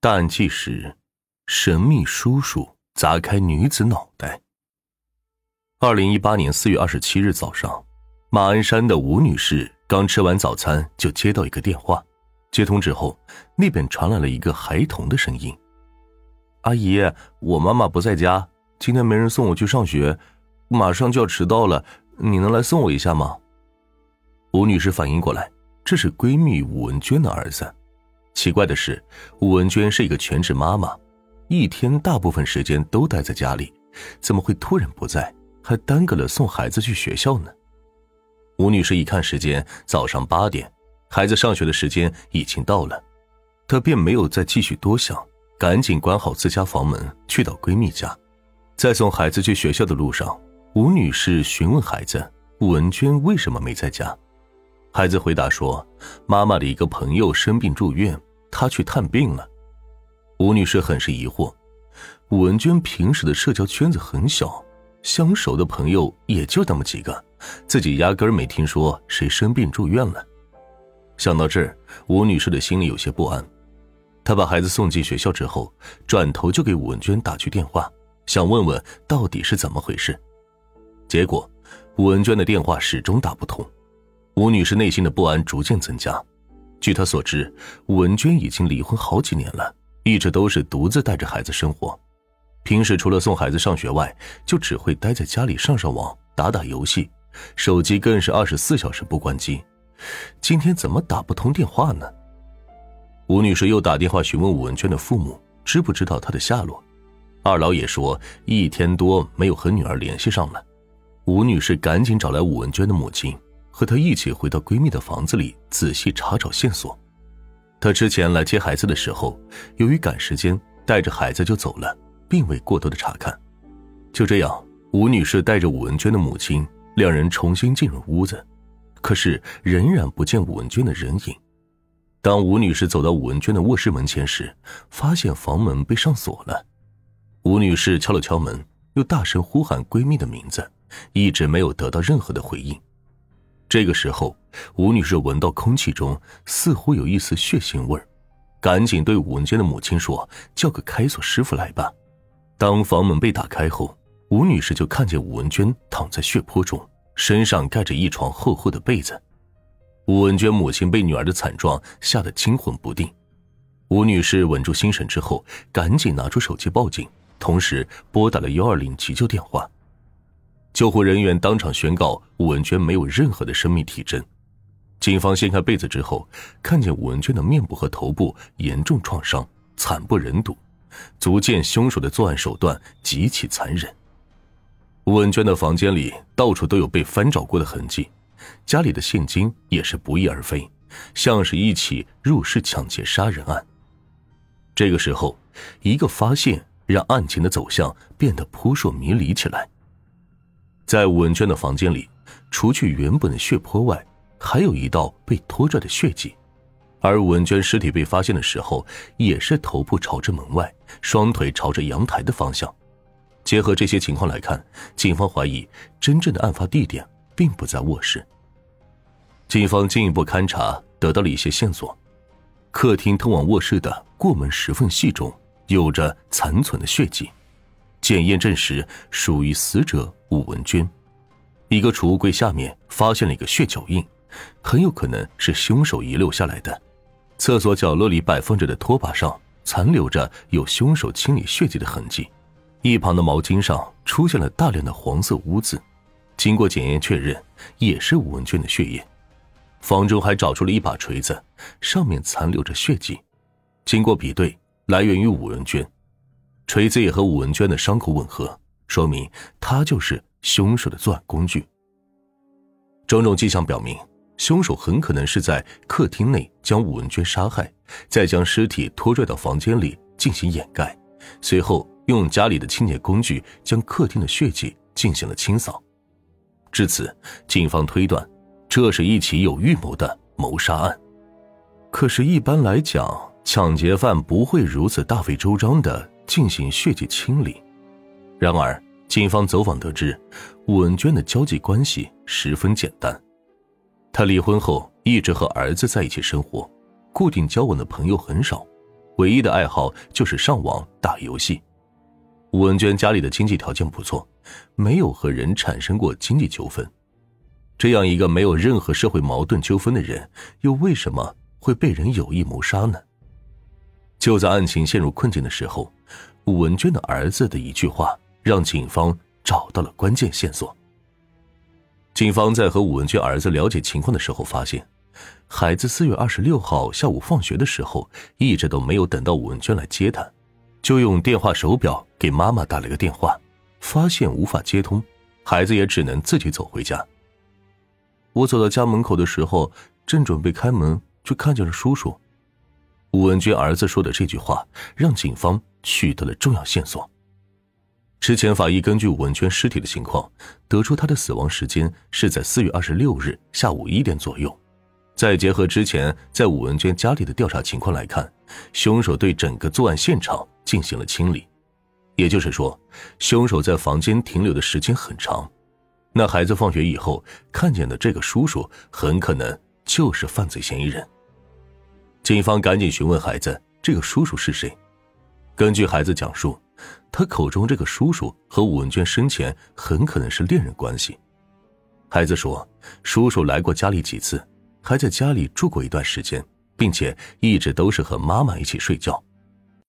大案纪实：神秘叔叔砸开女子脑袋。二零一八年四月二十七日早上，马鞍山的吴女士刚吃完早餐，就接到一个电话。接通之后，那边传来了一个孩童的声音：“阿姨，我妈妈不在家，今天没人送我去上学，马上就要迟到了，你能来送我一下吗？”吴女士反应过来，这是闺蜜吴文娟的儿子。奇怪的是，吴文娟是一个全职妈妈，一天大部分时间都待在家里，怎么会突然不在，还耽搁了送孩子去学校呢？吴女士一看时间，早上八点，孩子上学的时间已经到了，她便没有再继续多想，赶紧关好自家房门，去到闺蜜家。在送孩子去学校的路上，吴女士询问孩子吴文娟为什么没在家，孩子回答说，妈妈的一个朋友生病住院。他去探病了，吴女士很是疑惑。吴文娟平时的社交圈子很小，相熟的朋友也就那么几个，自己压根儿没听说谁生病住院了。想到这儿，吴女士的心里有些不安。她把孩子送进学校之后，转头就给吴文娟打去电话，想问问到底是怎么回事。结果，吴文娟的电话始终打不通，吴女士内心的不安逐渐增加。据他所知，武文娟已经离婚好几年了，一直都是独自带着孩子生活。平时除了送孩子上学外，就只会待在家里上上网、打打游戏，手机更是二十四小时不关机。今天怎么打不通电话呢？吴女士又打电话询问武文娟的父母，知不知道她的下落。二老也说一天多没有和女儿联系上了。吴女士赶紧找来武文娟的母亲。和她一起回到闺蜜的房子里，仔细查找线索。她之前来接孩子的时候，由于赶时间，带着孩子就走了，并未过多的查看。就这样，吴女士带着武文娟的母亲，两人重新进入屋子，可是仍然不见武文娟的人影。当吴女士走到武文娟的卧室门前时，发现房门被上锁了。吴女士敲了敲门，又大声呼喊闺蜜的名字，一直没有得到任何的回应。这个时候，吴女士闻到空气中似乎有一丝血腥味赶紧对吴文娟的母亲说：“叫个开锁师傅来吧。”当房门被打开后，吴女士就看见吴文娟躺在血泊中，身上盖着一床厚厚的被子。吴文娟母亲被女儿的惨状吓得惊魂不定。吴女士稳住心神之后，赶紧拿出手机报警，同时拨打了幺二零急救电话。救护人员当场宣告吴文娟没有任何的生命体征。警方掀开被子之后，看见吴文娟的面部和头部严重创伤，惨不忍睹，足见凶手的作案手段极其残忍。武文娟的房间里到处都有被翻找过的痕迹，家里的现金也是不翼而飞，像是一起入室抢劫杀人案。这个时候，一个发现让案情的走向变得扑朔迷离起来。在文娟的房间里，除去原本的血泊外，还有一道被拖拽的血迹。而文娟尸体被发现的时候，也是头部朝着门外，双腿朝着阳台的方向。结合这些情况来看，警方怀疑真正的案发地点并不在卧室。警方进一步勘查，得到了一些线索：客厅通往卧室的过门石缝隙中有着残存的血迹。检验证实属于死者武文娟。一个储物柜下面发现了一个血脚印，很有可能是凶手遗留下来的。厕所角落里摆放着的拖把上残留着有凶手清理血迹的痕迹，一旁的毛巾上出现了大量的黄色污渍，经过检验确认也是武文娟的血液。房中还找出了一把锤子，上面残留着血迹，经过比对，来源于武文娟。锤子也和武文娟的伤口吻合，说明他就是凶手的作案工具。种种迹象表明，凶手很可能是在客厅内将武文娟杀害，再将尸体拖拽到房间里进行掩盖，随后用家里的清洁工具将客厅的血迹进行了清扫。至此，警方推断，这是一起有预谋的谋杀案。可是，一般来讲，抢劫犯不会如此大费周章的。进行血迹清理。然而，警方走访得知，武文娟的交际关系十分简单。她离婚后一直和儿子在一起生活，固定交往的朋友很少。唯一的爱好就是上网打游戏。吴文娟家里的经济条件不错，没有和人产生过经济纠纷。这样一个没有任何社会矛盾纠纷的人，又为什么会被人有意谋杀呢？就在案情陷入困境的时候，武文娟的儿子的一句话让警方找到了关键线索。警方在和武文娟儿子了解情况的时候，发现孩子四月二十六号下午放学的时候，一直都没有等到武文娟来接他。就用电话手表给妈妈打了个电话，发现无法接通，孩子也只能自己走回家。我走到家门口的时候，正准备开门，就看见了叔叔。吴文娟儿子说的这句话，让警方取得了重要线索。之前法医根据吴文娟尸体的情况，得出她的死亡时间是在四月二十六日下午一点左右。再结合之前在武文娟家里的调查情况来看，凶手对整个作案现场进行了清理，也就是说，凶手在房间停留的时间很长。那孩子放学以后看见的这个叔叔，很可能就是犯罪嫌疑人。警方赶紧询问孩子：“这个叔叔是谁？”根据孩子讲述，他口中这个叔叔和武文娟生前很可能是恋人关系。孩子说，叔叔来过家里几次。还在家里住过一段时间，并且一直都是和妈妈一起睡觉。